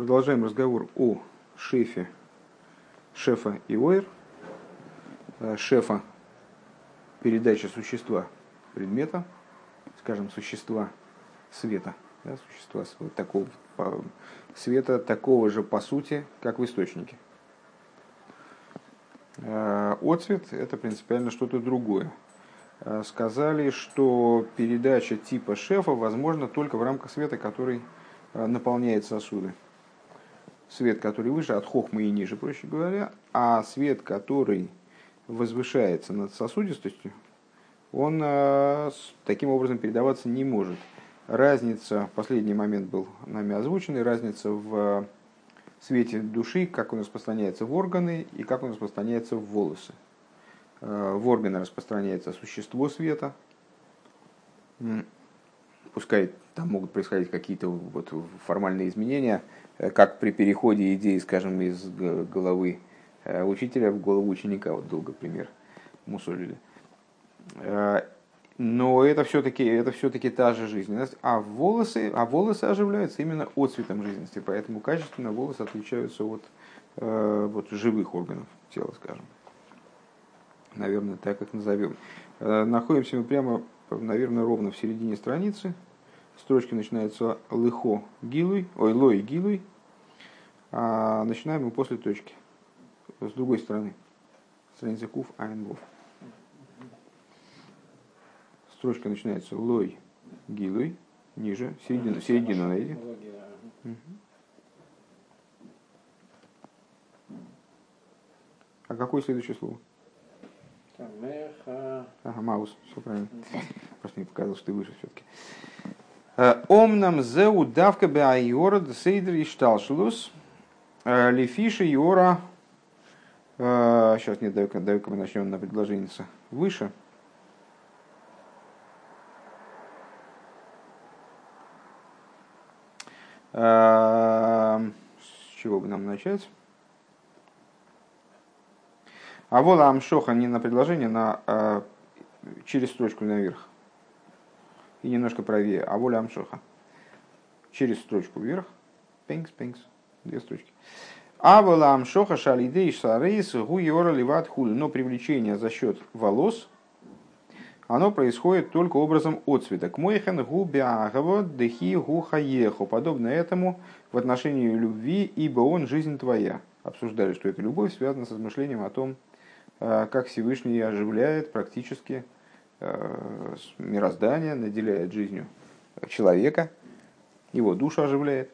Продолжаем разговор о шефе, шефа и ойр. Э, шефа – передача существа предмета, скажем, существа света, да, существа такого, света такого же по сути, как в источнике. Э, Отцвет – это принципиально что-то другое. Э, сказали, что передача типа шефа возможна только в рамках света, который наполняет сосуды свет, который выше, от хохмы и ниже, проще говоря, а свет, который возвышается над сосудистостью, он э, таким образом передаваться не может. Разница, последний момент был нами озвученный, разница в свете души, как он распространяется в органы и как он распространяется в волосы. Э, в органы распространяется существо света, пускай там могут происходить какие-то вот формальные изменения, э, как при переходе идеи, скажем, из головы э, учителя в голову ученика, вот долго пример мусолили. Э, но это все-таки это все-таки та же жизненность, а волосы, а волосы оживляются именно от цветом жизненности, поэтому качественно волосы отличаются от вот, живых органов тела, скажем. Наверное, так как назовем. Находимся мы прямо наверное, ровно в середине страницы. Строчки начинаются лыхо гилуй, ой, лой гилуй, а начинаем мы после точки. С другой стороны. Страница кув айнвов. Строчка начинается лой гилуй, ниже, середину, середину найди. А какое следующее слово? Ага, Маус, все правильно. Просто не показал, что ты выше все-таки. Э, Омнам зеу давка беайора сейдр и шталшилус. Э, Лефиши Йора. Сейчас э, нет, дай-ка, дай мы начнем на предложение выше. С чего бы нам начать? А вола амшоха не на предложение, на, а, через строчку наверх. И немножко правее. А воля амшоха. Через строчку вверх. Пинкс, пинкс. Две строчки. А вола амшоха шалидей шарейс гуйора ливат хули. Но привлечение за счет волос, оно происходит только образом отцвета. К мойхен гу бягаво дехи гу хаеху. Подобно этому в отношении любви, ибо он жизнь твоя. Обсуждали, что эта любовь связана с размышлением о том, как Всевышний оживляет практически э, мироздание, наделяет жизнью человека, его душу оживляет.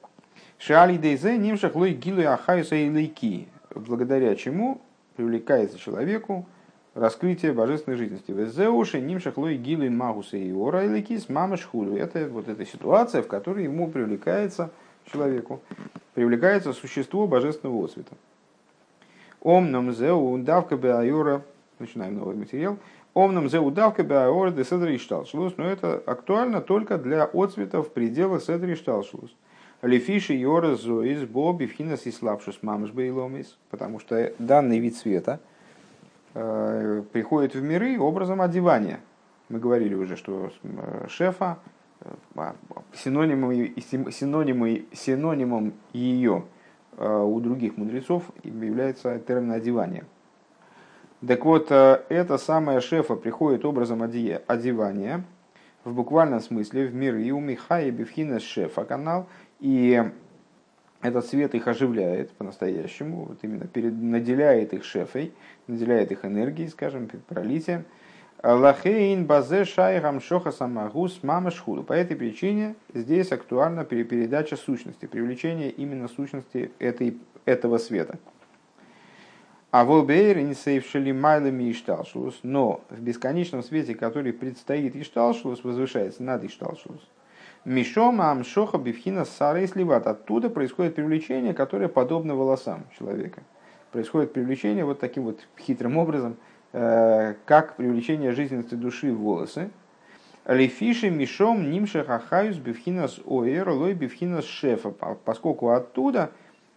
Шали дейзе нимшах лой гилу ахаюса и лейки, благодаря чему привлекается человеку раскрытие божественной жизненности. Везеуши нимшах лой гилу магуса и ора и лейки с мамашхулю. Это вот эта ситуация, в которой ему привлекается человеку, привлекается существо божественного освета. Омном зеу давка начинаем новый материал, Омном зеу давка де седри шталшлус, но это актуально только для отцветов предела седри шталшлус. Лефиши йора зоис боби вхинас и слабшус мамш бейломис, потому что данный вид света э, приходит в миры образом одевания. Мы говорили уже, что э, шефа э, синонимом, синонимом, синонимом ее у других мудрецов является термин одевания. Так вот, э, это самое шефа приходит образом одевания, в буквальном смысле, в мир и у Михая Бевхина шефа канал, и этот свет их оживляет по-настоящему, вот именно перед, наделяет их шефой, наделяет их энергией, скажем, пролитием, Лахейн базе шайгам шоха самагус мама шхуду. По этой причине здесь актуальна передача сущности, привлечение именно сущности этой, этого света. А волбейр инсейвшили майлами ишталшус, но в бесконечном свете, который предстоит ишталшус, возвышается над ишталшус. Мишом амшоха бифхина сарей сливат. Оттуда происходит привлечение, которое подобно волосам человека. Происходит привлечение вот таким вот хитрым образом – как привлечение жизненности души в волосы. Лефиши мишом нимше хахаюс бифхинас оэр лой бифхинас шефа, поскольку оттуда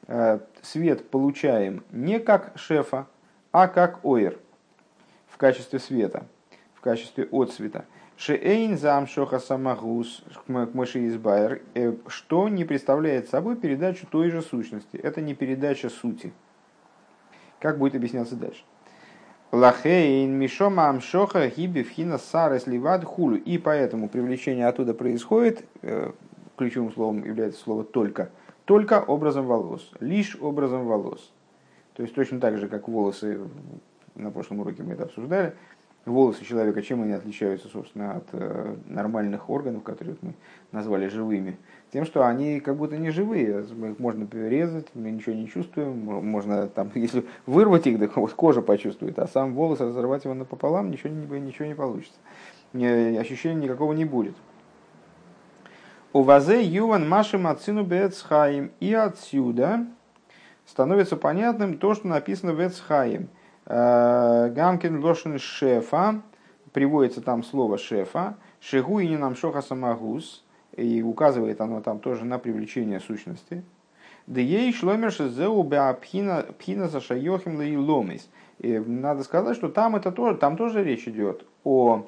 э, свет получаем не как шефа, а как оэр в качестве света, в качестве отцвета. Шеэйн замшоха самагус к мыши избайр, э, что не представляет собой передачу той же сущности. Это не передача сути. Как будет объясняться дальше? Лахейн мишома амшоха гиби вхина сарес ливад хулю. И поэтому привлечение оттуда происходит, э, ключевым словом является слово «только», только образом волос, лишь образом волос. То есть точно так же, как волосы, на прошлом уроке мы это обсуждали, волосы человека, чем они отличаются, собственно, от э, нормальных органов, которые мы назвали живыми? Тем, что они как будто не живые, их можно перерезать, мы ничего не чувствуем, можно там, если вырвать их, так вот кожа почувствует, а сам волос разорвать его напополам, ничего не, ничего не получится. Ощущения никакого не будет. У вазе юван машим ацину бецхаим. И отсюда становится понятным то, что написано в Эцхаим – Э, Гамкин лошен шефа, приводится там слово шефа, шегу и не нам шоха самагус, и указывает оно там тоже на привлечение сущности. Да ей шломер шезеу пхина за шайохим ломис. И надо сказать, что там, это тоже, там тоже речь идет о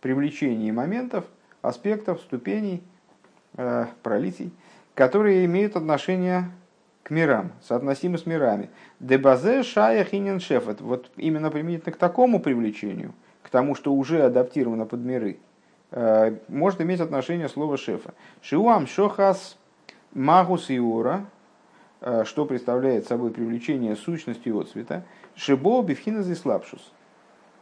привлечении моментов, аспектов, ступеней, э, пролитий, которые имеют отношение к мирам, соотносимы с мирами. Дебазе шая хинен шефет. Вот именно применительно к такому привлечению, к тому, что уже адаптировано под миры, э, может иметь отношение слово шефа. Шиуам шохас магус иора, э, что представляет собой привлечение сущности от цвета, шибо бифхина слабшус,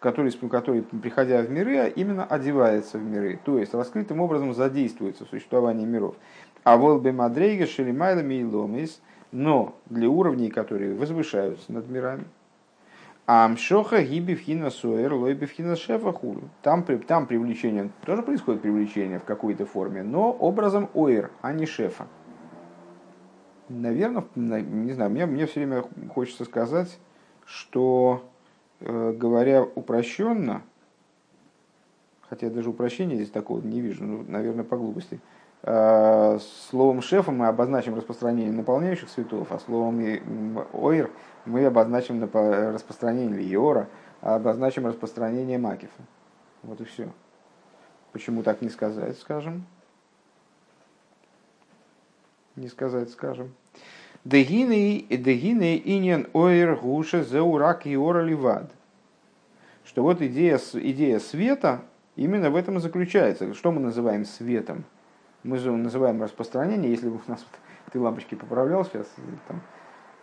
который, который, приходя в миры, именно одевается в миры, то есть раскрытым образом задействуется в существовании миров. А волбе мадрейга шелимайлами и ломис – но для уровней, которые возвышаются над мирами. Амшоха гибивхина суэр лойбивхина шефа хулю. Там, там привлечение, тоже происходит привлечение в какой-то форме, но образом оэр, а не шефа. Наверное, не знаю, мне, мне все время хочется сказать, что, э, говоря упрощенно, хотя даже упрощения здесь такого не вижу, ну, наверное, по глупости – словом шефа мы обозначим распространение наполняющих цветов, а словом ойр мы обозначим распространение лиора, а обозначим распространение макифа. Вот и все. Почему так не сказать, скажем? Не сказать, скажем. Дегины инен ойр гуша зеурак и ливад. Что вот идея, идея света именно в этом заключается. Что мы называем светом? Мы же называем распространение, если у нас ты лампочки поправлял сейчас, там,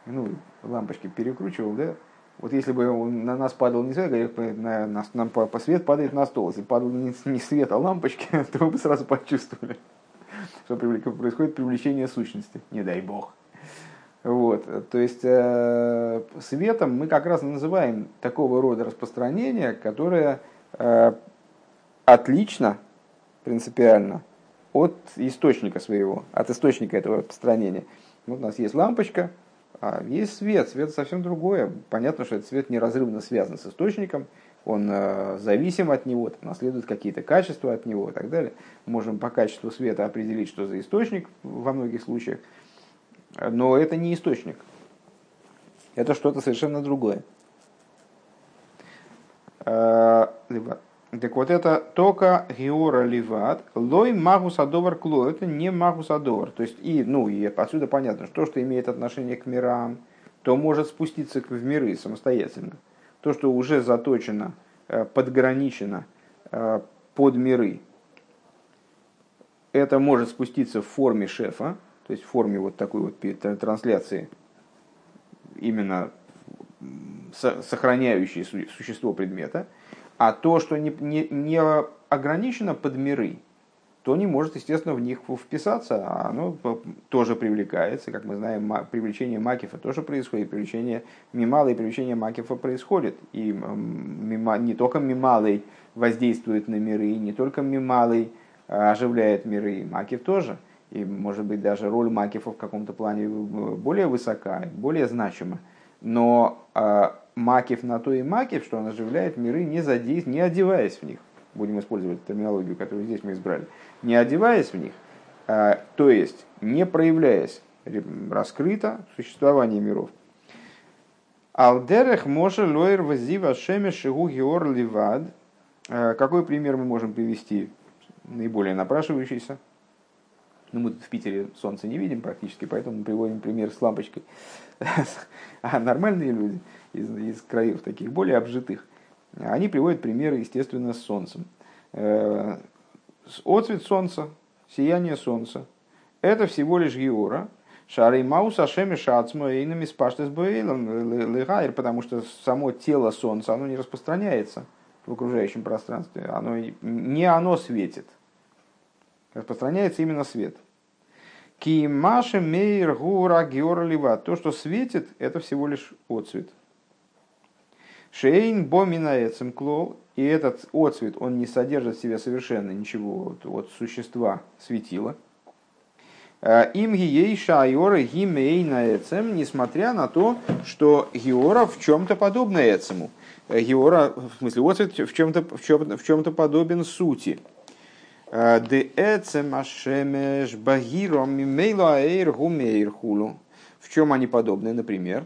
ну, лампочки перекручивал, да, вот если бы на нас падал не свет, на, на, нам по, по свет падает на стол, если падал не, не свет, а лампочки, то бы сразу почувствовали, что происходит привлечение сущности, не дай бог. Вот, то есть э, светом мы как раз называем такого рода распространение, которое э, отлично, принципиально от источника своего, от источника этого распространения. Вот у нас есть лампочка, а есть свет. Свет совсем другое. Понятно, что этот свет неразрывно связан с источником, он э, зависим от него, наследует какие-то качества от него и так далее. Можем по качеству света определить, что за источник во многих случаях, но это не источник. Это что-то совершенно другое. Э, так вот это только геора ливат, лой магусадовар кло, это не магусадовар. То есть, и, ну, и отсюда понятно, что то, что имеет отношение к мирам, то может спуститься в миры самостоятельно. То, что уже заточено, э, подграничено э, под миры, это может спуститься в форме шефа, то есть в форме вот такой вот трансляции, именно сохраняющей существо предмета, а то, что не, не, не ограничено под миры, то не может, естественно, в них вписаться, а оно тоже привлекается. Как мы знаем, привлечение Макифа тоже происходит, привлечение Мимала привлечение Макифа происходит. И не только Мималый воздействует на миры, не только Мималый а, оживляет миры, и Макиф тоже. И, может быть, даже роль Макифа в каком-то плане э, более высока, более значима. Но а, макив на то и макив, что он оживляет миры, не, задейств... не одеваясь в них. Будем использовать терминологию, которую здесь мы избрали. Не одеваясь в них, а, то есть не проявляясь раскрыто существование миров. Алдерех може лоер вазива шеме шигу геор ливад Какой пример мы можем привести, наиболее напрашивающийся? Ну, мы в Питере солнце не видим практически, поэтому мы приводим пример с лампочкой. А нормальные люди из, из краев таких более обжитых, они приводят примеры, естественно, с солнцем. Отцвет солнца, сияние солнца, это всего лишь геора, Шары Маус Ашеми Шацмо Эйнами Спаштес Легайр, потому что само тело Солнца, оно не распространяется в окружающем пространстве, оно, не оно светит, распространяется именно свет. Кимаши Мейр Гура Геора То, что светит, это всего лишь отцвет. Шейн Боминаецем Клол, и этот отцвет, он не содержит в себе совершенно ничего от, существа светила. Э, им гией шайора гимей на эцем, несмотря на то, что геора в чем-то подобна эцему. Э, геора, в смысле, отцвет в чем-то в чем, в чем-то подобен сути. Э, де эцем ашемеш багиром мимейло аэйр гумейр хулу. В чем они подобны, например?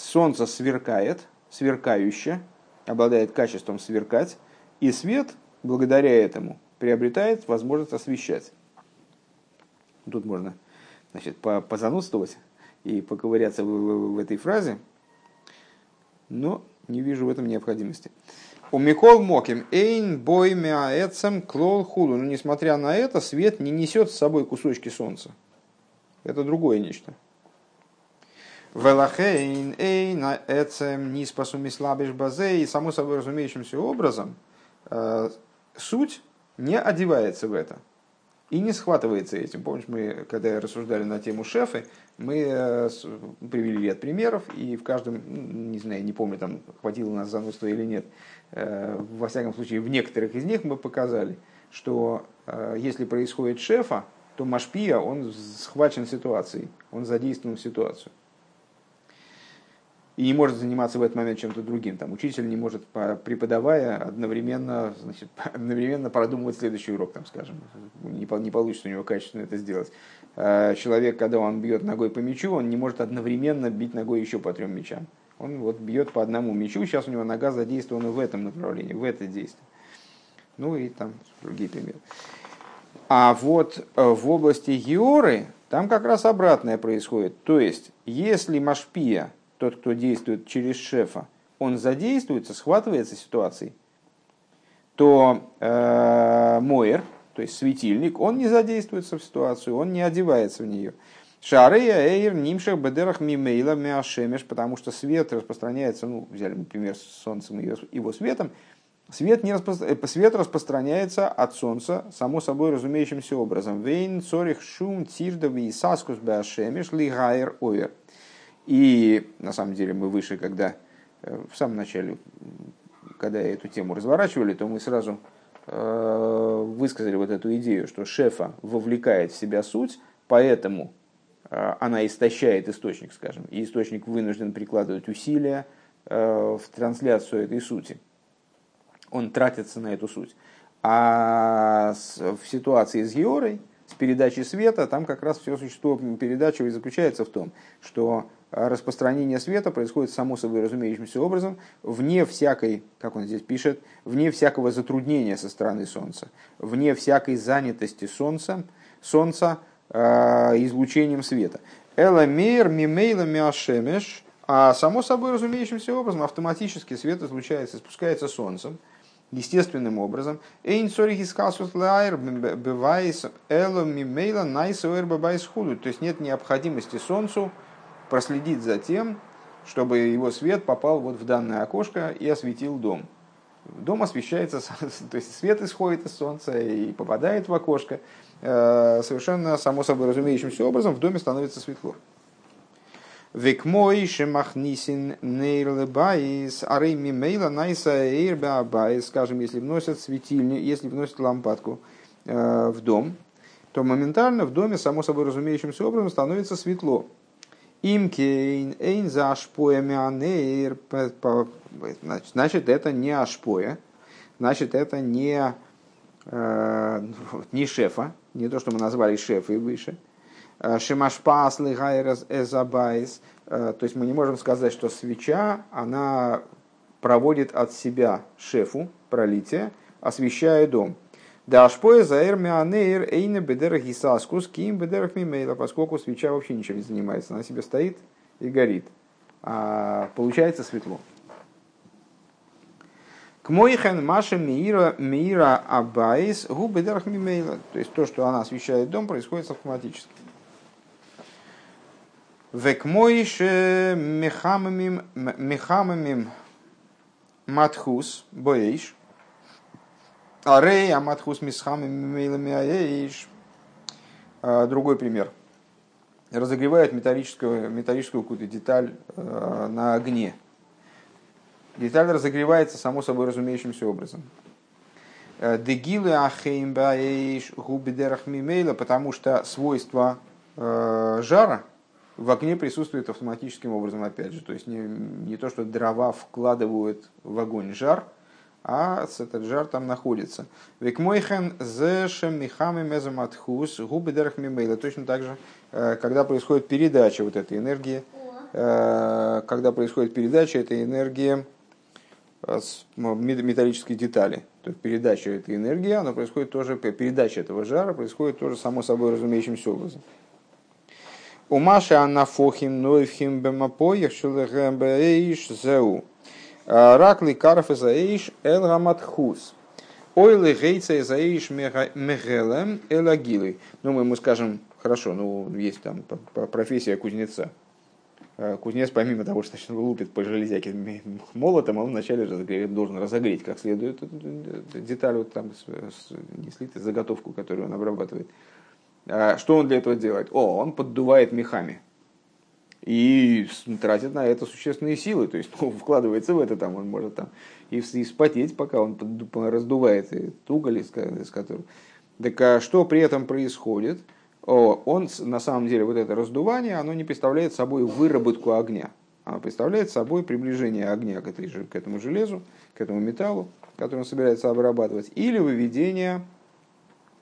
Солнце сверкает, сверкающе, обладает качеством сверкать, и свет, благодаря этому, приобретает возможность освещать. Тут можно значит, позанудствовать и поковыряться в, в, в этой фразе, но не вижу в этом необходимости. У Микол Моким Эйн бой мяэцем клол худу. Но несмотря на это, свет не несет с собой кусочки солнца. Это другое нечто. Велахейн эйн эцем не спасуми слабиш базе. И само собой разумеющимся образом э, суть не одевается в это и не схватывается этим. Помнишь, мы, когда рассуждали на тему шефы, мы э, привели ряд примеров, и в каждом, ну, не знаю, не помню, там хватило нас занудства или нет, э, во всяком случае, в некоторых из них мы показали, что если происходит шефа, то Машпия, он схвачен ситуацией, он задействован в ситуацию и не может заниматься в этот момент чем-то другим. Там учитель не может, преподавая, одновременно, значит, одновременно продумывать следующий урок, там, скажем. Не, не получится у него качественно это сделать. А человек, когда он бьет ногой по мячу, он не может одновременно бить ногой еще по трем мячам. Он вот бьет по одному мячу, сейчас у него нога задействована в этом направлении, в это действие. Ну и там другие примеры. А вот э, в области Георы там как раз обратное происходит. То есть, если Машпия тот, кто действует через шефа, он задействуется, схватывается ситуацией, то э, Моер, то есть светильник, он не задействуется в ситуацию, он не одевается в нее. Шарея эйр нимшах бедерах мимейла миашемеш, потому что свет распространяется, ну, взяли, например, с солнцем и его светом, свет, не распро... Э, свет распространяется от солнца, само собой разумеющимся образом. Вейн цорих шум тирдови и саскус беашемеш лигайр овер. И на самом деле мы выше, когда э, в самом начале, когда эту тему разворачивали, то мы сразу э, высказали вот эту идею, что шефа вовлекает в себя суть, поэтому э, она истощает источник, скажем, и источник вынужден прикладывать усилия в трансляцию этой сути. Он тратится на эту суть. А в ситуации с Георой, с передачей света, там как раз все существо передачи заключается в том, что распространение света происходит само собой разумеющимся образом, вне всякой, как он здесь пишет, вне всякого затруднения со стороны Солнца, вне всякой занятости Солнца, Солнца э, излучением света. Эламейр мимейла миашемеш, а само собой разумеющимся образом автоматически свет излучается, спускается Солнцем, естественным образом. אין צריך התעסקות להאיר בבית אלא ממילא נעשה אור בבית худу. То есть нет необходимости Солнцу проследить за тем, чтобы его свет попал вот в данное окошко и осветил дом. Дом освещается, то есть свет исходит из солнца и попадает в окошко. Э, совершенно само собой разумеющимся образом в доме становится светло. וכמו שמכניסין נר לבית, הרי ממילא נעשה אור בבית, скажем, если вносят светильник, если вносят лампадку э, в дом, то моментально в доме, само собой разумеющимся образом, становится светло. Имкейн эйн за ашпоя мианейр. Значит, это не ашпоя. Значит, это не, э, не шефа. Не то, что мы назвали шефой выше. Э, Шемашпас лигайрас эзабайс. Э, то есть мы не можем сказать, что свеча, она проводит от себя шефу пролитие, освещая дом. Да ашпоя заэр мианейр эйна мимейла, поскольку свеча вообще ничем не занимается, она себе стоит и горит. А получается светло. К моихен маша мира мира абайс губы. То есть то, что она освещает дом, происходит автоматически. Век моиш мехамамим матхус боэйш. Арей аматхус мисхамим мимейлами аэйш. А, другой пример. Разогревает металлическую, металлическую какую-то деталь э, на огне Деталь разогревается само собой разумеющимся образом. Э, Дегилы ахеймбаэйш губидерах мимейла, потому что свойства э, жара в огне присутствует автоматическим образом, опять же. То есть не, не то, что дрова вкладывают в огонь жар, а этот жар там находится. Викмойхен зешем михами мезаматхус губы дерах мимейла. Точно так же, э, когда происходит передача вот этой энергии, когда происходит передача этой энергии металлические детали. То есть передача этой энергии, она происходит тоже, передача этого жара происходит тоже само собой разумеющимся образом. У Маши анафохим нойфхим бемапоях шелэгэбэйш зеу. Ракли карф заэйш эл раматхус. Ойлы гейца заэйш мегелем элагилы. Ну, мы ему скажем, хорошо, ну, есть там профессия кузнеца. Э, кузнец, помимо того, что лупит по железяке молотом, он вначале должен разогреть как следует деталь, вот там, не слитый, заготовку, которую он обрабатывает. А что он для этого делает? О, он поддувает мехами. И тратит на это существенные силы, то есть ну, вкладывается в это, там, он может там и, и пока он раздувает этот уголь, из, из которого. Так а что при этом происходит? он на самом деле вот это раздувание, оно не представляет собой выработку огня. Оно представляет собой приближение огня к, этой, к этому железу, к этому металлу, который он собирается обрабатывать, или выведение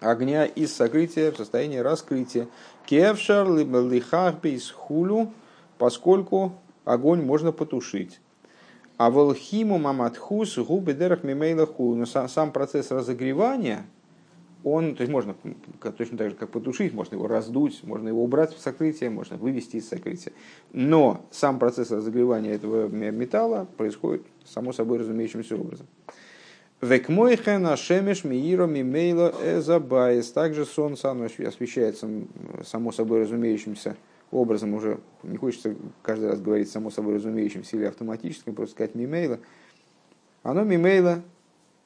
огня из сокрытия в состояние раскрытия. Кевшар либо лихарпейс хулю, поскольку огонь можно потушить. А волхиму маматхус губы дерах мимейла хулю. Но сам процесс разогревания – он, то есть можно точно так же, как потушить, можно его раздуть, можно его убрать в сокрытие, можно вывести из сокрытия. Но сам процесс разогревания этого металла происходит само собой разумеющимся образом. Векмойхен ашемеш мииро мимейло эзабайс. Также солнце оно освещается само собой разумеющимся образом. Уже не хочется каждый раз говорить само собой разумеющимся или автоматическим, просто сказать мимейла. Оно мимейла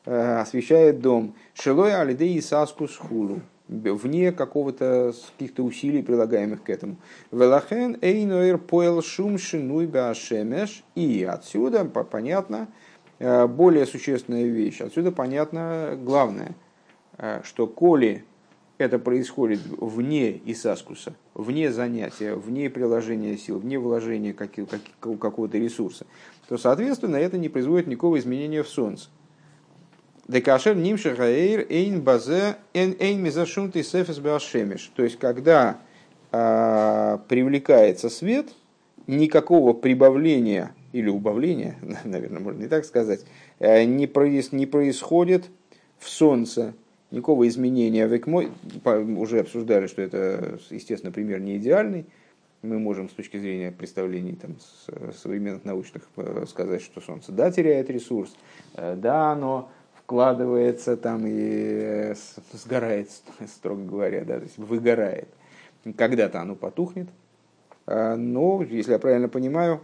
Э, освещает дом. Шелой алидей саску схулу вне какого-то каких-то усилий, прилагаемых к этому. Велахен эйноэр поэл шум шинуй башемеш. И отсюда понятно э, более существенная вещь. Отсюда понятно главное, э, что коли это происходит вне Исаскуса, вне занятия, вне приложения сил, вне вложения какого-то ресурса, то, соответственно, это не производит никакого изменения в Солнце. Декашер нимших аэйр эйн базе эйн мизашунты сефес башемиш. То есть, когда а, привлекается свет, никакого прибавления или убавления, наверное, можно и так сказать, э, не, проис, не происходит в солнце, никакого изменения. Век мой, уже обсуждали, что это, естественно, пример не идеальный. Мы можем с точки зрения представлений там, современных научных э, сказать, что Солнце да теряет ресурс, э, да оно вкладывается там и э, сгорает, строго говоря, да, то есть выгорает. Когда-то оно потухнет. Но, если я правильно понимаю,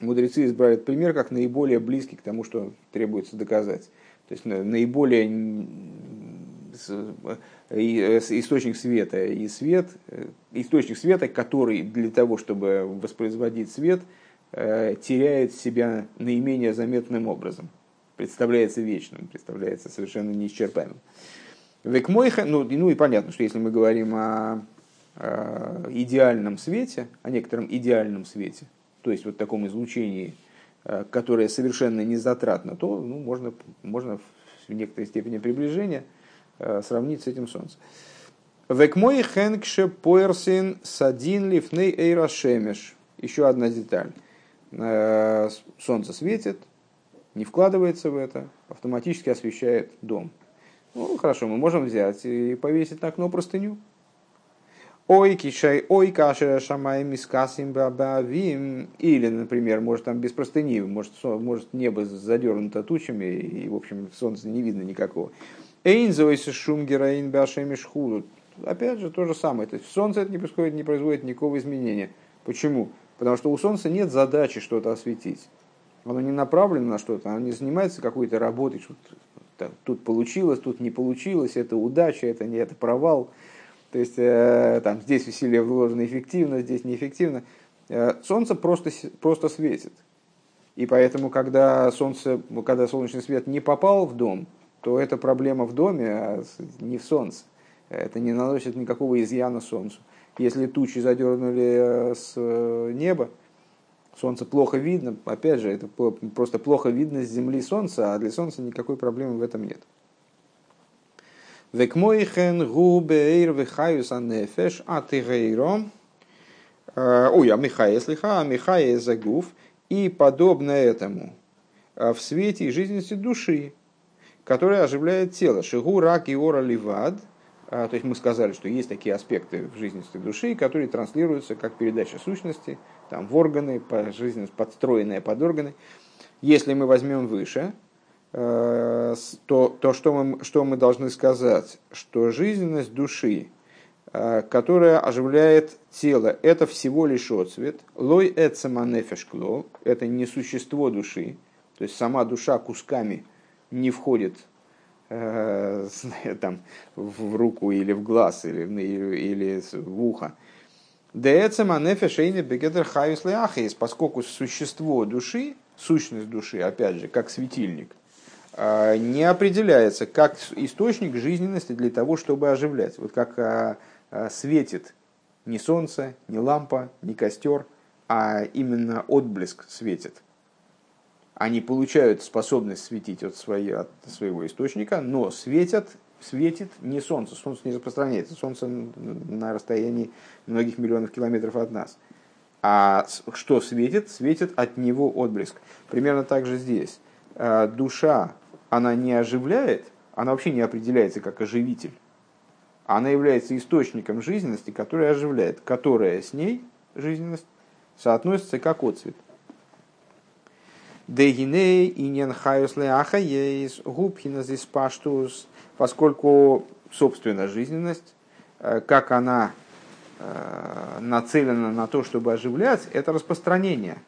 мудрецы избрали пример как наиболее близкий к тому, что требуется доказать. То есть наиболее источник света и свет, э, источник света, который для того, чтобы воспроизводить свет, теряет себя наименее заметным образом представляется вечным, представляется совершенно неисчерпаемым. Векмойха, ну, ну и понятно, что если мы говорим о, о идеальном свете, о некотором идеальном свете, то есть вот таком излучении, э, которое совершенно не затратно, то ну, можно, можно в некоторой степени приближения э, сравнить с этим Солнцем. Векмой хэнкше поэрсин садин лифней эйрашемеш. Еще одна деталь. Э, солнце светит, не вкладывается в это, автоматически освещает дом. Ну, хорошо, мы можем взять и повесить на окно простыню. Ой, кишай, ой, каша шамай мискасим бабавим. Или, например, может там без простыни, может, может небо задернуто тучами, и, в общем, солнца не видно никакого. Эйнзойся шум героин башемишхуду. Опять же, то же самое. То есть солнце это не происходит, не производит никакого изменения. Почему? Потому что у солнца нет задачи что-то осветить. Оно не направлено на что-то, оно не занимается какой-то работой, что тут получилось, тут не получилось, это удача, это не это провал. То есть э, там, здесь усилия вложены эффективно, здесь неэффективно. Э, солнце просто, просто светит. И поэтому, когда, солнце, когда солнечный свет не попал в дом, то это проблема в доме, а не в солнце. Это не наносит никакого изъяна солнцу. Если тучи задернули э, с неба, солнце плохо видно, опять же, это просто плохо видно с земли солнца, а для солнца никакой проблемы в этом нет. Векмойхен губейр вехаюс анефеш атигейро. Э, ой, а Михая слиха, а Михая загув. И подобно этому э, в свете и жизненности души, которая оживляет тело. Шигу рак и ора ливад – а, то есть мы сказали, что есть такие аспекты в жизненности души, которые транслируются как передача сущности там, в органы, по жизненность, подстроенные под органы. Если мы возьмем выше, э, то, то что, мы, что мы должны сказать? Что жизненность души, э, которая оживляет тело, это всего лишь отцвет. Лой эцеманефешкло, это не существо души, то есть сама душа кусками не входит э, там, в руку или в глаз, или, или в ухо. Поскольку существо души, сущность души, опять же, как светильник, э, не определяется как источник жизненности для того, чтобы оживлять. Вот как э, э, светит не солнце, не лампа, не костер, а именно отблеск светит они получают способность светить от, своей, от своего источника, но светят, светит не солнце, солнце не распространяется, солнце на расстоянии многих миллионов километров от нас. А что светит? Светит от него отблеск. Примерно так же здесь. А, душа, она не оживляет, она вообще не определяется как оживитель. Она является источником жизненности, которая оживляет, которая с ней, жизненность, соотносится как отцвет. Дегиней иньян хайус леаха ейс губхина здесь паштус, поскольку собственная жизненность, э, как она э, нацелена на то, чтобы оживлять, это распространение.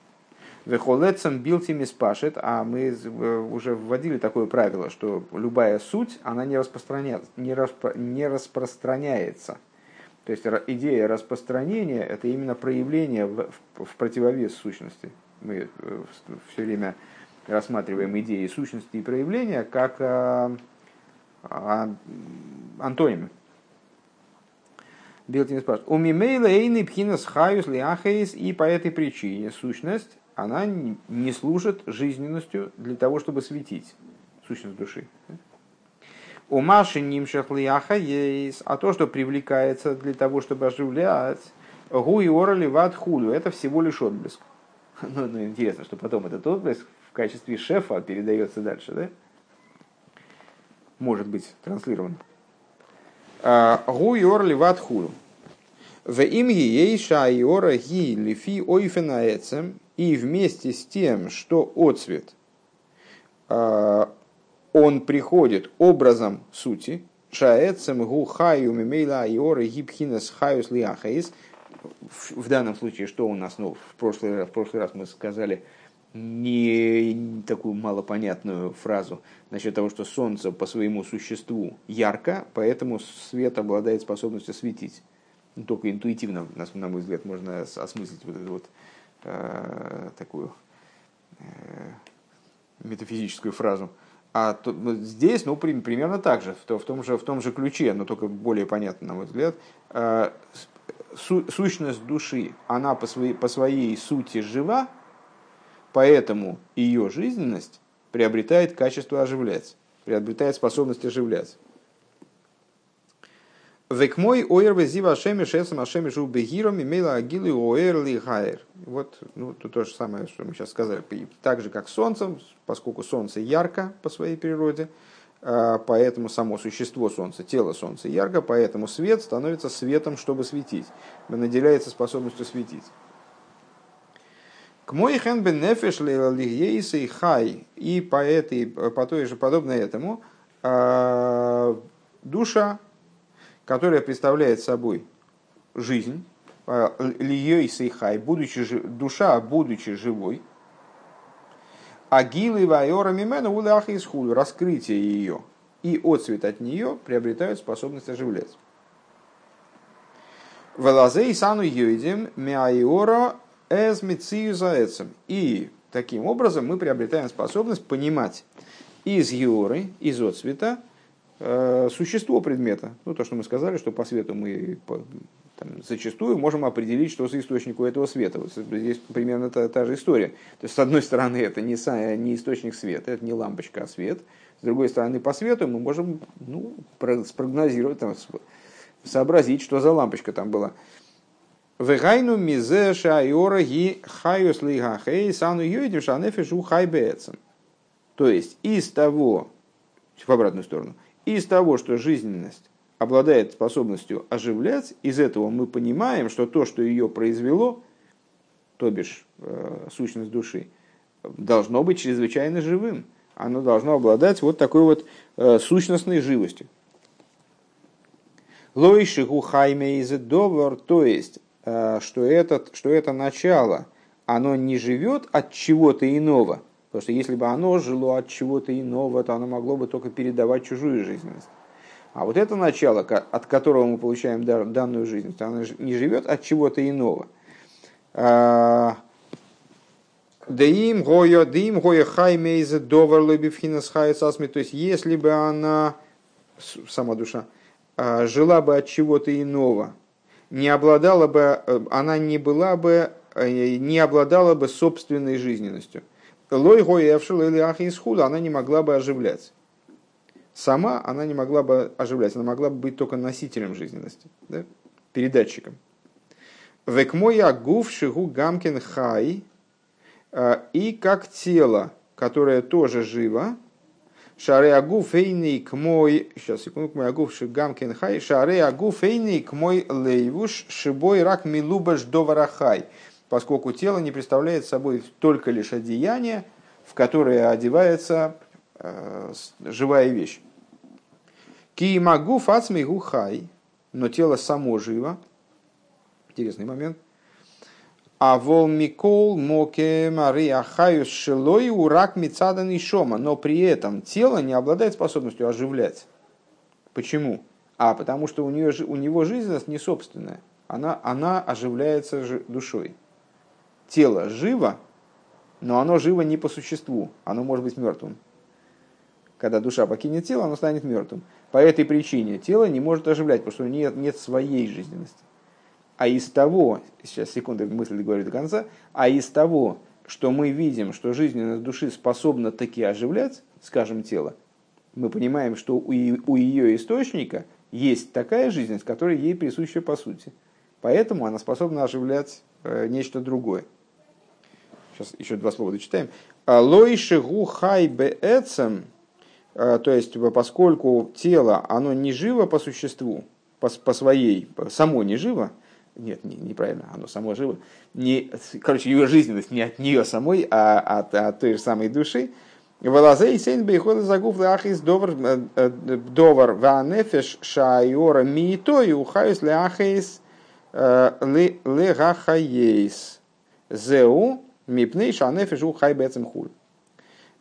Вехолецем билтими спашет, а мы э, уже вводили такое правило, что любая суть, она не, распространяется, не, распро, не распространяется. То есть идея распространения – это именно проявление в, в противовес сущности мы э, все время рассматриваем идеи сущности и проявления как а, а, антонимы. Билтин спрашивает. У мимейла эйны пхинас хаюс лиахейс, и по этой причине сущность, она не служит жизненностью для того, чтобы светить. Сущность души. У Маши нимшах лиаха есть, а то, что привлекается для того, чтобы оживлять, гу и ора ливат худу, это всего лишь отблеск. Ну, ну, интересно, что потом этот отблеск в качестве шефа передается дальше, да? Может быть транслирован. А, гу йор ливат худу. В им ейша йора ги лифи ойфенаэцем. И вместе с тем, что отцвет, а, он приходит образом сути, шаэцем гу хаю мимейла йора гибхинас хаюс лиахаис – в данном случае, что у нас, ну, в прошлый, в прошлый раз мы сказали не такую малопонятную фразу насчет того, что Солнце по своему существу ярко, поэтому свет обладает способностью светить. Ну, только интуитивно, на мой взгляд, можно осмыслить вот эту вот э, такую э, метафизическую фразу. А то, ну, здесь, ну, примерно так же, в, в, том же, в том же ключе, но только более понятно, на мой взгляд. Су, сущность души, она по своей, по своей сути жива, поэтому ее жизненность приобретает качество оживлять, приобретает способность оживлять. Век мой ойр везива ашеми шесам ашеми жу бегиром имела агилы ойр ли хайр. Вот ну, то, то же самое, что мы сейчас сказали. Так же, как солнцем, поскольку солнце ярко по своей природе, поэтому само существо Солнца, тело Солнца ярко, поэтому свет становится светом, чтобы светить, наделяется способностью светить. К мой бен нефеш и хай, и по, этой, по той же подобно этому, а, душа, которая представляет собой жизнь, а, лиейсей хай, будучи, душа, будучи живой, Агилы вайора мимена улах из худу. Раскрытие ее и отцвет от нее приобретают способность оживлять. Велазей сану йойдем мяйора эз заэцем. И таким образом мы приобретаем способность понимать из юры, из отцвета, э, существо предмета. Ну, то, что мы сказали, что по свету мы там, зачастую можем определить, что за источник у этого света. Вот здесь примерно та, та же история. То есть, с одной стороны, это не, не источник света, это не лампочка, а свет. С другой стороны, по свету мы можем ну, спрогнозировать, там, сообразить, что за лампочка там была. Вегайну мизе шайора ги хайос лигахей сану юидим шанефишу хайбецем. То есть, из того, в обратную сторону, из того, что жизненность обладает способностью оживлять, из этого мы понимаем, что то, что ее произвело, то бишь э, сущность души, должно быть чрезвычайно живым. Оно должно обладать вот такой вот э, сущностной живостью. Лойшигу хайме из довар, то есть, э, что, этот, что это начало, оно не живет от чего-то иного. Потому что если бы оно жило от чего-то иного, то оно могло бы только передавать чужую жизненность. А вот это начало, от которого мы получаем данную жизнь, оно не живет от чего-то иного. А, Деим гоя, деим гоя хаймейзе довар лебивхинас хайцасми. То есть, если бы она, сама душа, а, жила бы от чего-то иного, не обладала бы, э, она не была бы, э, не обладала бы собственной жизненностью. Лой гоя или ахинсхуда, она не могла бы оживлять сама она не могла бы оживлять, она могла бы быть только носителем жизненности, да? передатчиком. Век мой агуф шигу гамкин хай, а, и как тело, которое тоже живо, шаре агуф эйный к мой, сейчас, секунду, к мой агуф гамкин хай, шаре агуф эйный к мой лейвуш, шибой рак милубаш доварахай, поскольку тело не представляет собой только лишь одеяние, в которое одевается э, живая вещь. Ки могу фацми гухай, но тело само живо. Интересный момент. А вол микол моке мария хаюс шилой урак мицадан и шома. Но при этом тело не обладает способностью оживлять. Почему? А потому что у, нее, у него жизненность не собственная. Она, она оживляется душой. Тело живо, но оно живо не по существу. Оно может быть мертвым. Когда душа покинет тело, оно станет мертвым. По этой причине тело не может оживлять, потому что нет, нет своей жизненности. А из того, сейчас секунду мысль говорю до конца, а из того, что мы видим, что жизненность души способна таки оживлять, скажем, тело, мы понимаем, что у, ее источника есть такая жизненность, которая ей присуща по сути. Поэтому она способна оживлять э, нечто другое. Сейчас еще два слова дочитаем. Лойши гу хай беэцем то есть, поскольку тело, оно не живо по существу, по, по своей, само не живо, нет, не, неправильно, оно само живо, не, короче, ее жизненность не от нее самой, а от, от той же самой души, Валазей сейн бейхода загув лахис довар э, э, довар ванефеш шайора миитoi ухайс лахис э, лехахаейс зеу мипней шанефеш ухай бецем хуль.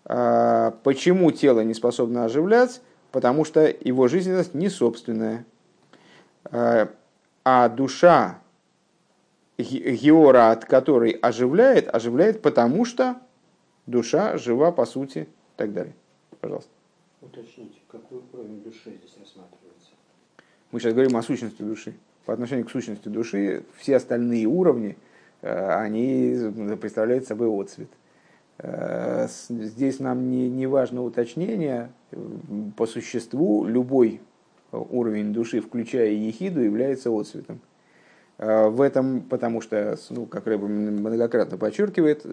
А, почему тело не способно оживлять? Потому что его жизненность не собственная. А, а душа Геора, от которой оживляет, оживляет потому что душа жива по сути и так далее. Пожалуйста. Уточните, какой уровень души здесь рассматривается? Мы сейчас говорим о сущности души. По отношению к сущности души все остальные уровни, э, они представляют собой отцвет. Здесь нам не, не важно уточнение. По существу любой уровень души, включая ехиду, является отцветом. В этом, потому что, ну, как Рэба многократно подчеркивает,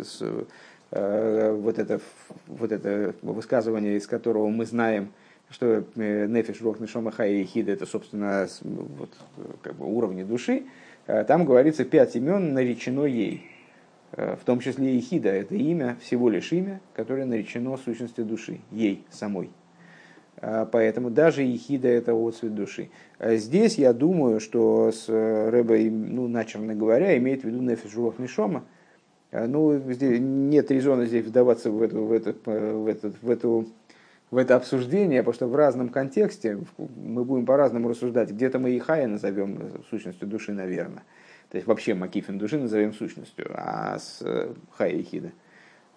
вот это, вот это высказывание, из которого мы знаем, что нефиш, рох, нишома, хай и хида, это, собственно, вот, как бы уровни души, там говорится пять имен наречено ей. В том числе и хида, это имя, всего лишь имя, которое наречено сущности души, ей самой. Поэтому даже ехида – это отцвет души. Здесь я думаю, что с Рэбой, ну, начерно говоря, имеет в виду нефиш рох нишома. Ну, здесь нет резона здесь вдаваться в, эту, в, это, в, этот, в эту в это обсуждение, потому что в разном контексте мы будем по-разному рассуждать. Где-то мы и Хая назовем сущностью души, наверное. То есть вообще Макифин души назовем сущностью, а с э, Хая и Хида.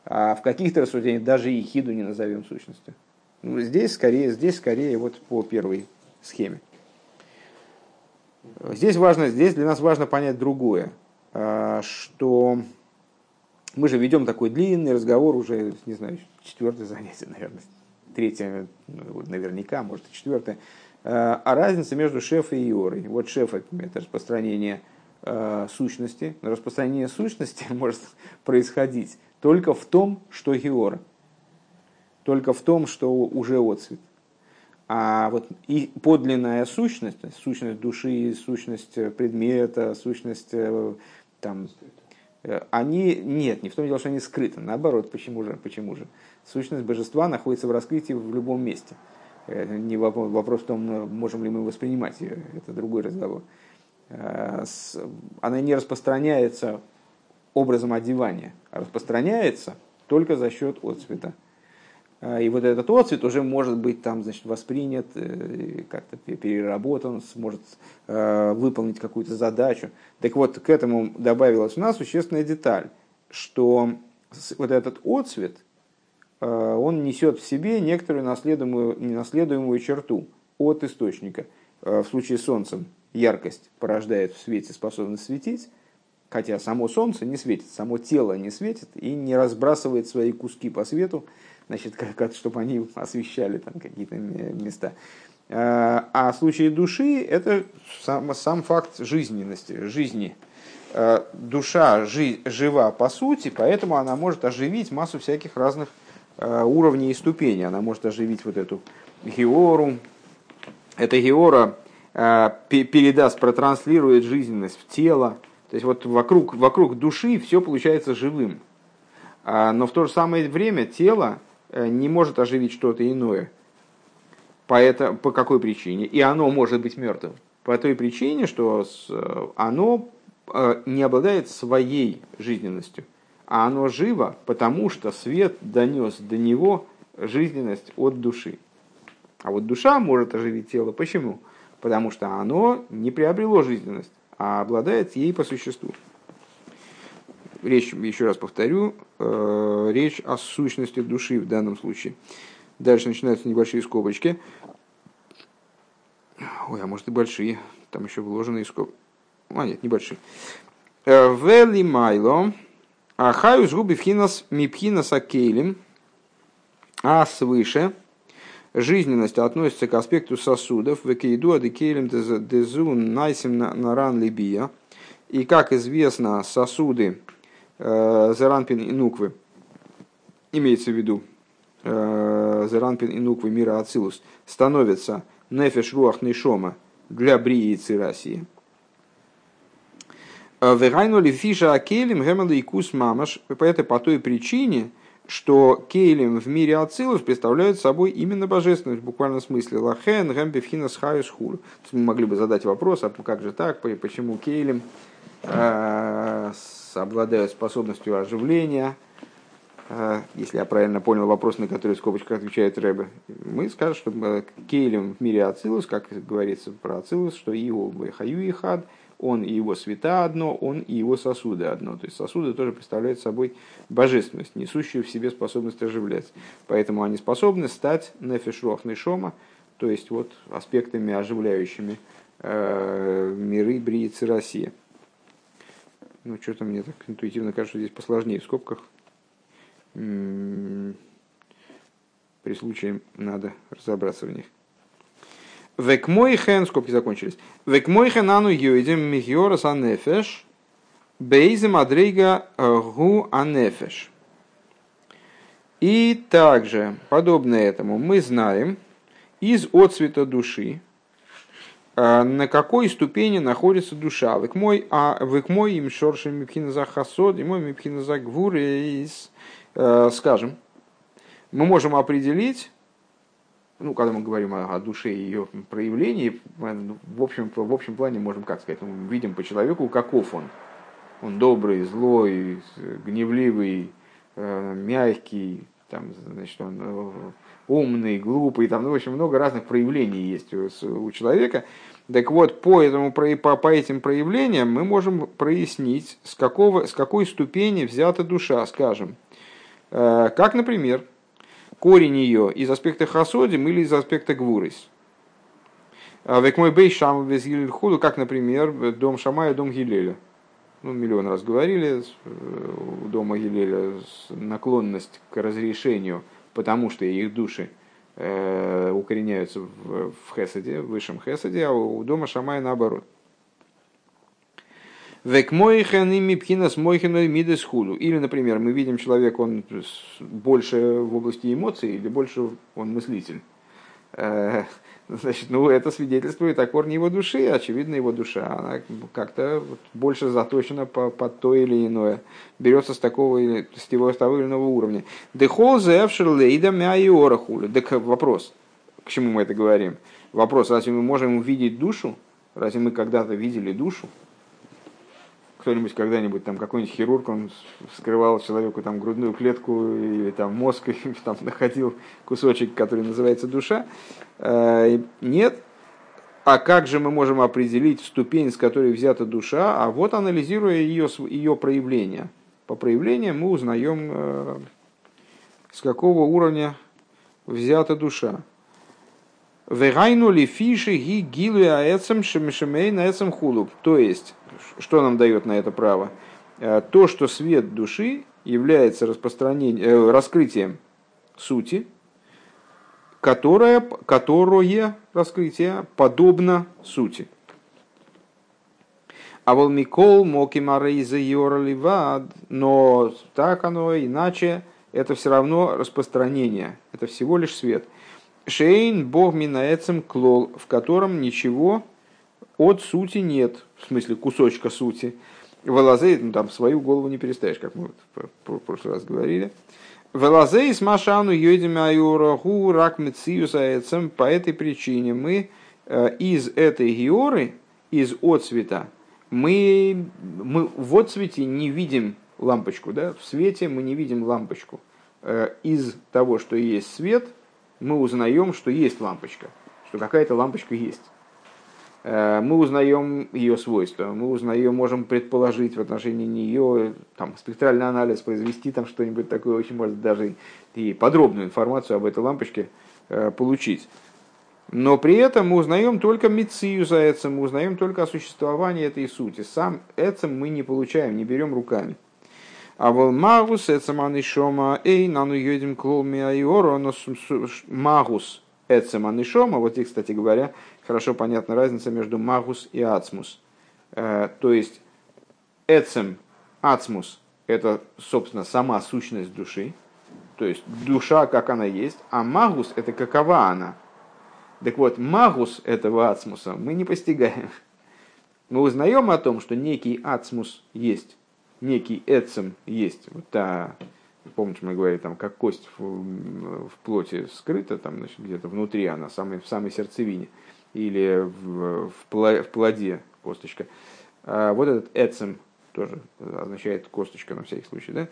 А в каких-то рассуждениях даже и Хиду не назовем сущностью. Ну, здесь скорее, здесь скорее вот по первой схеме. Здесь, важно, здесь для нас важно понять другое, а, что мы же ведем такой длинный разговор уже, не знаю, четвертое занятие, наверное, третье ну, наверняка, может и четвертое, э, а разница между шефой и иорой. Вот шеф – это распространение сущности. Но распространение сущности может происходить только в том, что геора. Только в том, что уже отцвет. А вот и подлинная сущность, сущность души, сущность предмета, сущность э, там, они, нет, не в том дело, что они скрыты, наоборот, почему же, почему же? Сущность божества находится в раскрытии в любом месте. Не вопрос, вопрос в том, можем ли мы воспринимать ее, это другой разговор. Э, она не распространяется образом одевания, а распространяется только за счет отцвета. Э, и вот этот отцвет уже может быть там, значит, воспринят, э, как-то переработан, сможет выполнить какую-то задачу. Так вот, к этому добавилась у нас существенная деталь, что вот этот отцвет – Э, он несет в себе некоторую наследуемую, ненаследуемую черту от источника. Э, в случае с Солнцем яркость порождает в свете способность светить, хотя само Солнце не светит, само тело не светит и не разбрасывает свои куски по свету, значит, как, чтобы они освещали там какие-то места. А в случае души это сам, сам факт жизненности, жизни. Душа жи, жива по сути, поэтому она может оживить массу всяких разных Э, уровней и ступеней. Она может оживить вот эту геору. Эта геора передаст, протранслирует жизненность в тело. То есть вот вокруг, вокруг души все получается живым. А, но в то же самое время тело э, не может оживить что-то иное. По, это, по какой причине? И оно может быть мертвым. По той причине, что оно не обладает своей жизненностью а оно живо, потому что свет донес до него жизненность от души. А вот душа может оживить тело. Почему? Потому что оно не приобрело жизненность, а обладает ей по существу. Речь, еще раз повторю, э, речь о сущности души в данном случае. Дальше начинаются небольшие скобочки. Ой, а может и большие. Там еще вложенные скобки. А, нет, небольшие. Э, Вели Майло. А хаюс губи вхинас мипхинас акейлем, а свыше жизненность относится к аспекту сосудов, векейду адекейлем дезун найсим наран либия. И как известно, сосуды э, Заранпин и Нуквы, имеется в виду э, Заранпин и Нуквы мира Ацилус, становятся нефеш руах нишома для брии и цирасии – Э, Вегайнули фиша акелем гемада и кус мамаш. Это по той причине, что кейлем в мире Ацилус представляют собой именно божественность в буквальном смысле. Лахен, гэмбифхина, схаюс, хур. Мы могли бы задать вопрос, а как же так, почему кейлем э, обладают способностью оживления, э, если я правильно понял вопрос, на который в скобочках отвечает Рэбе, мы скажем, что кейлем в мире Ацилус, как говорится про Ацилус, что его хаю и хад – он и его света одно, он и его сосуды одно. То есть сосуды тоже представляют собой божественность, несущую в себе способность оживлять. Поэтому они способны стать нефешруах нешома, то есть вот аспектами оживляющими э, миры Бриицы России. Ну, что-то мне так интуитивно кажется, что здесь посложнее в скобках. М-м-м. При случае надо разобраться в них. Векмойхен, скобки закончились. Векмойхен ану юидим михиорас анефеш, бейзем адрейга гу анефеш. И также, подобно этому, мы знаем из отцвета души, э, на какой ступени находится душа. Век мой, а век мой им шоршим мипхина хасод, и мой мипхина за. Э, скажем, мы можем определить, ну, когда мы говорим о, о душе и ее проявлении, в общем, в общем плане можем, как сказать, мы видим по человеку, каков он. Он добрый, злой, гневливый, Э, мягкий, там, значит, он э, умный, глупый, там, ну, в общем, много разных проявлений есть у, у человека. Так вот, по, этому, по, по этим проявлениям мы можем прояснить, с, какого, с какой ступени взята душа, скажем. Э, как, например, корень ее из аспекта хасодим или из аспекта гвурис. Век мой бей шам худу, как, например, дом Шамая, дом Гилеля ну, миллион раз говорили, э, у дома Гилеля наклонность к разрешению, потому что их души э, укореняются в, в Хесаде, в высшем Хесаде, а у дома Шамая наоборот. Век мойхен ими пхинас мойхену мидес худу. Или, например, мы видим человека, он больше в области эмоций или больше он мыслитель. Э, Значит, ну, это свидетельствует о корне его души. Очевидно, его душа, она как-то больше заточена по, под то или иное. Берется с такого или с того, с того или иного уровня. Дехол зевшер лейда мяйорахули. Так вопрос, к чему мы это говорим? Вопрос, разве мы можем увидеть душу? Разве мы когда-то видели душу? Кто-нибудь когда-нибудь, там какой-нибудь хирург, он вскрывал человеку там грудную клетку или там мозг, и там находил кусочек, который называется душа. Э, нет. А как же мы можем определить ступень, с которой взята душа? А вот анализируя ее, ее проявление. По проявлениям мы узнаем, э, с какого уровня взята душа. Вегайну ли фиши ги гилу аэцем шемешемей на эцем хулуб. То есть, что нам дает на это право? Э, то, что свет души является распространением, э, раскрытием сути, которое, которое раскрытие подобно сути. А вол Микол Мокимарейза Йораливад, но так оно, иначе, это все равно распространение, это всего лишь свет. Шейн Бог Минаэцем Клол, в котором ничего от сути нет, в смысле кусочка сути. Валазей, ну там свою голову не переставишь, как мы вот в прошлый раз говорили. Велазей с Машану Йодим Айораху Рак. По этой причине мы э, из этой георы, из отцвета, мы, мы в отцвете не видим лампочку, да? в свете мы не видим лампочку. Э, из того, что есть свет, мы узнаем, что есть лампочка, что какая-то лампочка есть. Э, мы узнаем ее свойства, мы узнаем, можем предположить в отношении нее, там, спектральный анализ произвести, там что-нибудь такое, очень может даже и подробную информацию об этой лампочке э, получить. Но при этом мы узнаем только мецию за эцем, мы узнаем только о существовании этой сути. Сам эцем мы не получаем, не берем руками. А вол магус эцем анишома эй нану йодим клолми айоро магус эцем анишома. Вот здесь, кстати говоря, хорошо понятна разница между магус и ацмус. Э, то есть эцем, ацмус – это, собственно, сама сущность души, то есть душа, как она есть, а магус – это какова она. Так вот, магус этого ацмуса мы не постигаем. Мы узнаем о том, что некий ацмус есть, некий эцем есть. Вот та, помните, мы говорили, там, как кость в, в плоти скрыта, там, значит, где-то внутри она, самой, в самой сердцевине – или в, в, плоде косточка. А вот этот эцем тоже означает косточка на всякий случай. Да?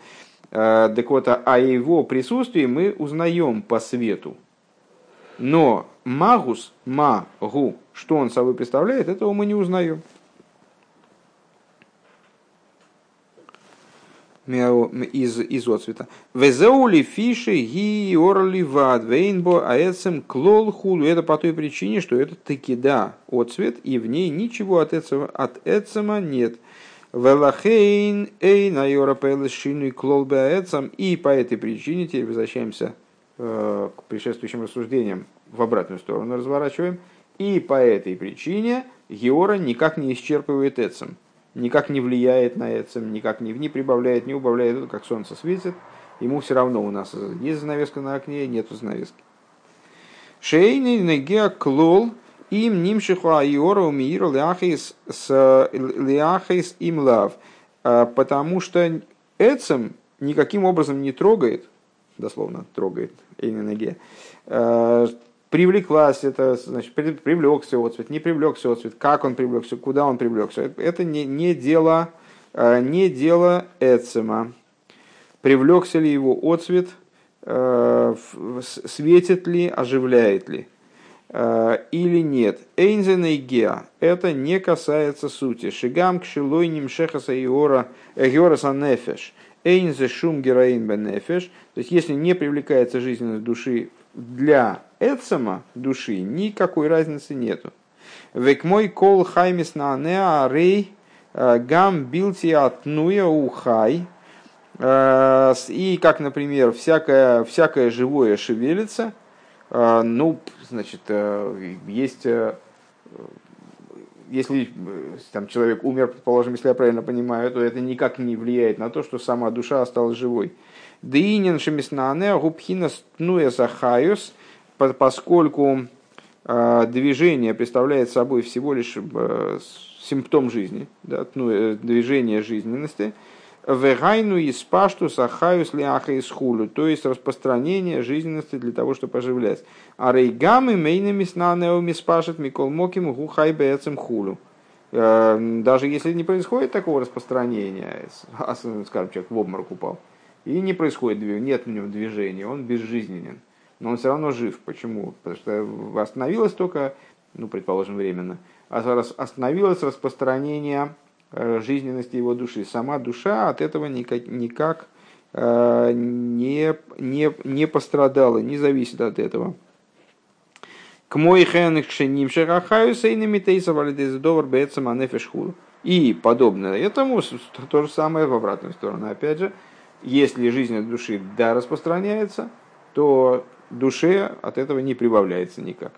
А, так вот, о его присутствии мы узнаем по свету. Но магус, магу, что он собой представляет, этого мы не узнаем. Из, из отцвета. Везеули фиши ги орли вад вейнбо аэцем клол хулу. Это по той причине, что это таки да отцвет, и в ней ничего от эцема, от эцема нет. Велахейн эй на европейлшину клол баэцем. И по этой причине теперь возвращаемся э, к предшествующим рассуждениям в обратную сторону разворачиваем. И по этой причине Геора никак не исчерпывает Эцем, никак не влияет на Эцем, никак не, не прибавляет, не убавляет, это как солнце светит, ему все равно у нас есть занавеска на окне, нет занавески. Шейни негеа клол им нимшиху айора умиира ляхис с ляхис им лав. А, потому что Эцем никаким образом не трогает, дословно трогает, эйненеге, привлеклась, это значит, привлекся отцвет, не привлекся отцвет, как он привлекся, куда он привлекся. Это не, не, дело, а, не дело Эцема. Привлекся ли его отцвет, светит ли, оживляет ли. Э, или нет. Эйнзен геа. Это не касается сути. Шигам кшилой нимшехаса иора геораса нефеш. Эйнзе шум героин бенефеш. То есть, если не привлекается жизненность души для эцема души, никакой разницы нету. Век мой кол хаймис на неа рей э, гам билти атнуя ухай. Э, и как, например, всякое, всякое живое шевелится – а, ну, значит, э, есть, э, если э, там, человек умер, предположим, если я правильно понимаю, то это никак не влияет на то, что сама душа осталась живой. Динин шемиснане губхина стнуя захаюс, поскольку движение представляет собой всего лишь симптом жизни, да, движение жизненности – Вегайну из пашту сахаюс ляха из хулю, то есть распространение жизненности для того, чтобы оживлять. А рейгамы мейнами снанеоми спашет микол моким гухай бецем хулю. Э, даже если не происходит такого распространения, скажем, человек в обморок упал, и не происходит, нет у него движения, он безжизненен, но он все равно жив. Почему? Потому что остановилось только, ну, предположим, временно, а остановилось распространение Э, жизненности его души. Сама душа от этого никак, никак э, не, не, не пострадала, не зависит от этого. К мой хэнных шеним шерахаю сейнами анефешхур. И подобное этому, то же самое в обратную сторону. Опять же, если жизнь души да распространяется, то душе от этого не прибавляется никак.